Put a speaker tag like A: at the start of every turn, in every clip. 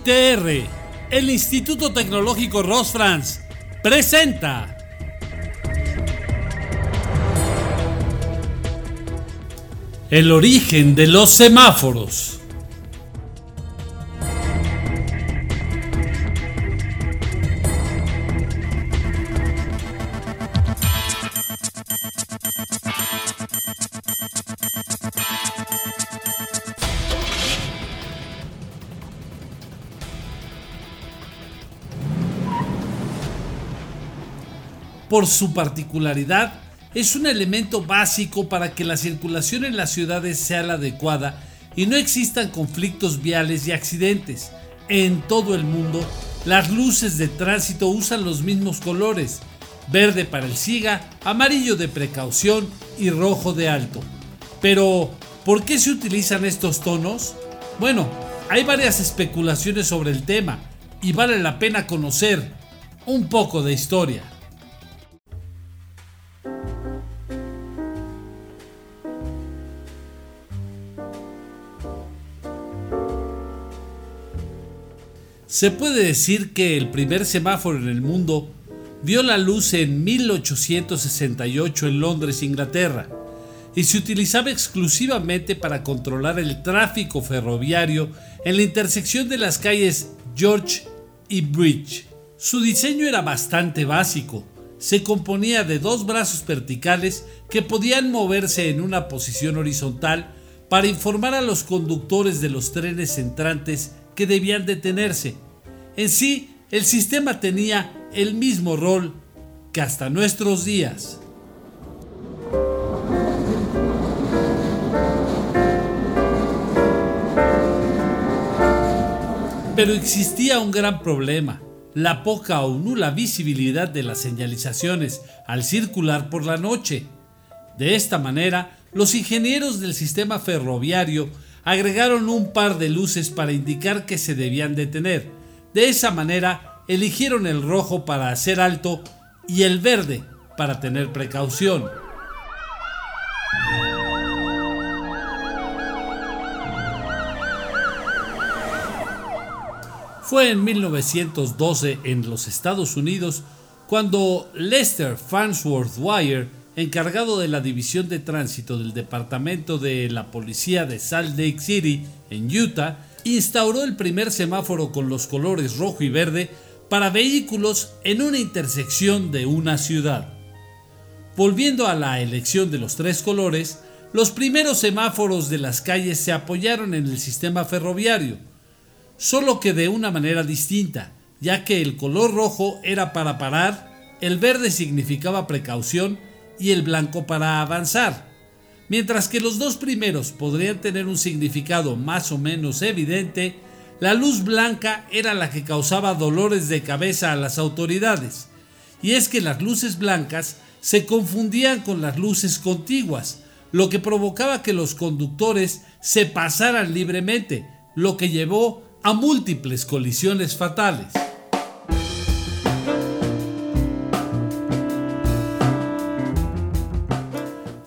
A: ITR, el Instituto Tecnológico Rosfrans, presenta. El origen de los semáforos. Por su particularidad, es un elemento básico para que la circulación en las ciudades sea la adecuada y no existan conflictos viales y accidentes. En todo el mundo, las luces de tránsito usan los mismos colores, verde para el SIGA, amarillo de precaución y rojo de alto. Pero, ¿por qué se utilizan estos tonos? Bueno, hay varias especulaciones sobre el tema y vale la pena conocer un poco de historia. Se puede decir que el primer semáforo en el mundo vio la luz en 1868 en Londres, Inglaterra, y se utilizaba exclusivamente para controlar el tráfico ferroviario en la intersección de las calles George y Bridge. Su diseño era bastante básico, se componía de dos brazos verticales que podían moverse en una posición horizontal para informar a los conductores de los trenes entrantes que debían detenerse. En sí, el sistema tenía el mismo rol que hasta nuestros días. Pero existía un gran problema, la poca o nula visibilidad de las señalizaciones al circular por la noche. De esta manera, los ingenieros del sistema ferroviario agregaron un par de luces para indicar que se debían detener. De esa manera, eligieron el rojo para hacer alto y el verde para tener precaución. Fue en 1912 en los Estados Unidos cuando Lester Farnsworth Wire encargado de la División de Tránsito del Departamento de la Policía de Salt Lake City, en Utah, instauró el primer semáforo con los colores rojo y verde para vehículos en una intersección de una ciudad. Volviendo a la elección de los tres colores, los primeros semáforos de las calles se apoyaron en el sistema ferroviario, solo que de una manera distinta, ya que el color rojo era para parar, el verde significaba precaución y el blanco para avanzar. Mientras que los dos primeros podrían tener un significado más o menos evidente, la luz blanca era la que causaba dolores de cabeza a las autoridades. Y es que las luces blancas se confundían con las luces contiguas, lo que provocaba que los conductores se pasaran libremente, lo que llevó a múltiples colisiones fatales.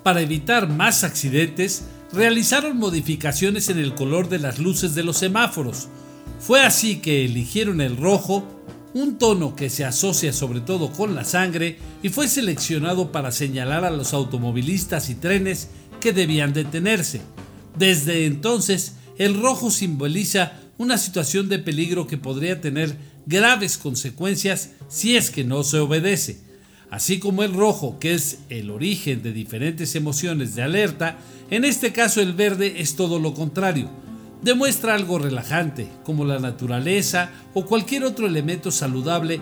A: Para evitar más accidentes, realizaron modificaciones en el color de las luces de los semáforos. Fue así que eligieron el rojo, un tono que se asocia sobre todo con la sangre y fue seleccionado para señalar a los automovilistas y trenes que debían detenerse. Desde entonces, el rojo simboliza una situación de peligro que podría tener graves consecuencias si es que no se obedece. Así como el rojo, que es el origen de diferentes emociones de alerta, en este caso el verde es todo lo contrario. Demuestra algo relajante, como la naturaleza o cualquier otro elemento saludable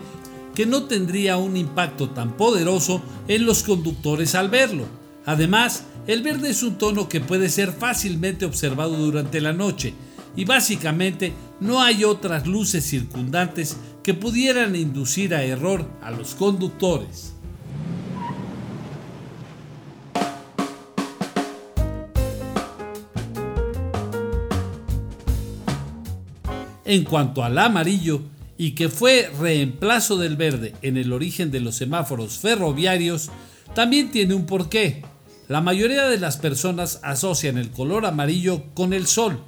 A: que no tendría un impacto tan poderoso en los conductores al verlo. Además, el verde es un tono que puede ser fácilmente observado durante la noche y básicamente no hay otras luces circundantes que pudieran inducir a error a los conductores. En cuanto al amarillo, y que fue reemplazo del verde en el origen de los semáforos ferroviarios, también tiene un porqué. La mayoría de las personas asocian el color amarillo con el sol,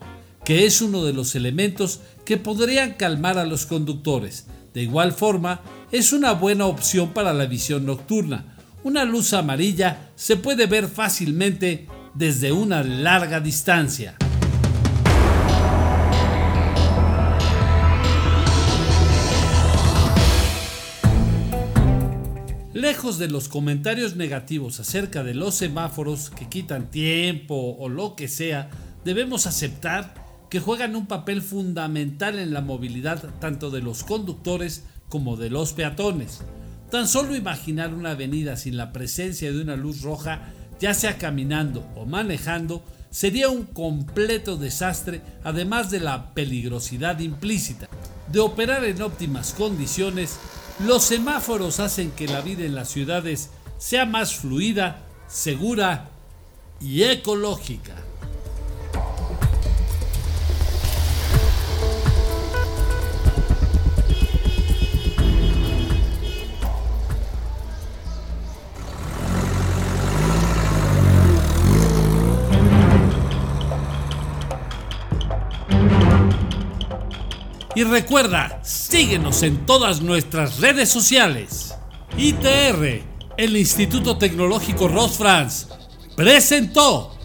A: que es uno de los elementos que podrían calmar a los conductores. De igual forma, es una buena opción para la visión nocturna. Una luz amarilla se puede ver fácilmente desde una larga distancia. De los comentarios negativos acerca de los semáforos que quitan tiempo o lo que sea, debemos aceptar que juegan un papel fundamental en la movilidad tanto de los conductores como de los peatones. Tan solo imaginar una avenida sin la presencia de una luz roja, ya sea caminando o manejando, sería un completo desastre, además de la peligrosidad implícita. De operar en óptimas condiciones, los semáforos hacen que la vida en las ciudades sea más fluida, segura y ecológica. Y recuerda, síguenos en todas nuestras redes sociales. ITR, el Instituto Tecnológico Ross France, presentó